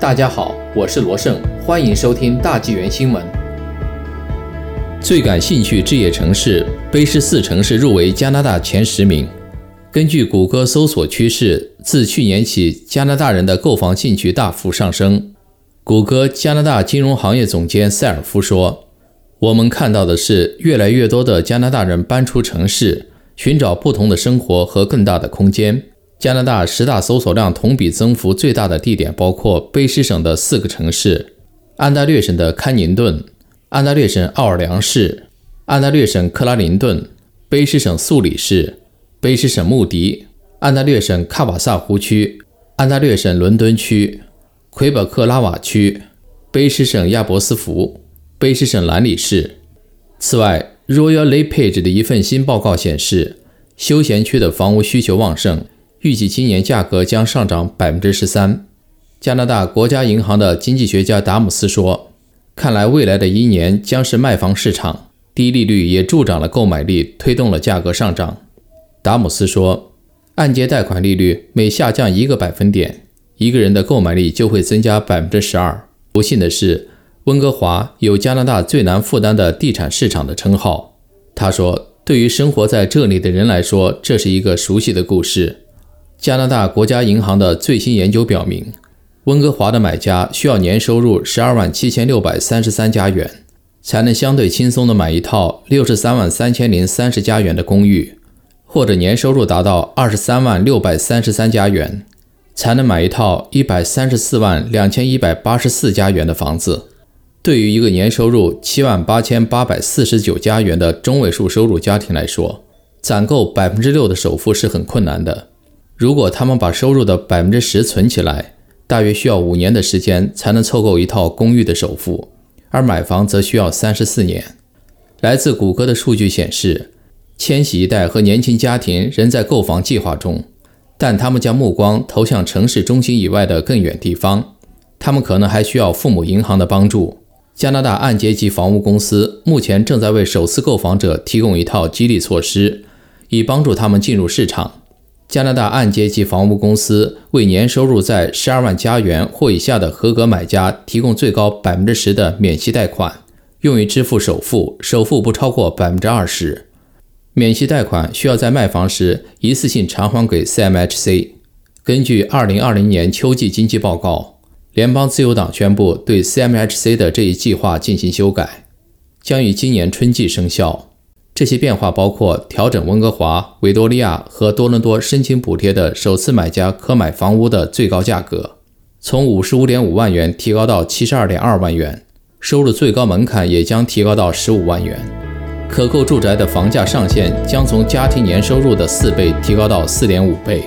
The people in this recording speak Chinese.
大家好，我是罗胜，欢迎收听大纪元新闻。最感兴趣置业城市，卑诗四城市入围加拿大前十名。根据谷歌搜索趋势，自去年起，加拿大人的购房兴趣大幅上升。谷歌加拿大金融行业总监塞尔夫说：“我们看到的是，越来越多的加拿大人搬出城市，寻找不同的生活和更大的空间。”加拿大十大搜索量同比增幅最大的地点包括卑诗省的四个城市：安大略省的康宁顿、安大略省奥尔良市、安大略省克拉林顿、卑诗省素里市、卑诗省穆迪、安大略省卡瓦萨湖区、安大略省伦敦区、魁北克拉瓦区、卑诗省亚伯斯福、卑诗省兰里市。此外，Royal LePage 的一份新报告显示，休闲区的房屋需求旺盛。预计今年价格将上涨百分之十三。加拿大国家银行的经济学家达姆斯说：“看来未来的一年将是卖房市场，低利率也助长了购买力，推动了价格上涨。”达姆斯说：“按揭贷款利率每下降一个百分点，一个人的购买力就会增加百分之十二。”不幸的是，温哥华有加拿大最难负担的地产市场的称号。他说：“对于生活在这里的人来说，这是一个熟悉的故事。”加拿大国家银行的最新研究表明，温哥华的买家需要年收入十二万七千六百三十三加元，才能相对轻松地买一套六十三万三千零三十加元的公寓，或者年收入达到二十三万六百三十三加元，才能买一套一百三十四万两千一百八十四加元的房子。对于一个年收入七万八千八百四十九加元的中位数收入家庭来说，攒够百分之六的首付是很困难的。如果他们把收入的百分之十存起来，大约需要五年的时间才能凑够一套公寓的首付，而买房则需要三十四年。来自谷歌的数据显示，千禧一代和年轻家庭仍在购房计划中，但他们将目光投向城市中心以外的更远地方。他们可能还需要父母银行的帮助。加拿大按揭及房屋公司目前正在为首次购房者提供一套激励措施，以帮助他们进入市场。加拿大按揭及房屋公司为年收入在十二万加元或以下的合格买家提供最高百分之十的免息贷款，用于支付首付，首付不超过百分之二十。免息贷款需要在卖房时一次性偿还给 CMHC。根据二零二零年秋季经济报告，联邦自由党宣布对 CMHC 的这一计划进行修改，将于今年春季生效。这些变化包括调整温哥华、维多利亚和多伦多申请补贴的首次买家可买房屋的最高价格，从五十五点五万元提高到七十二点二万元；收入最高门槛也将提高到十五万元；可购住宅的房价上限将从家庭年收入的四倍提高到四点五倍。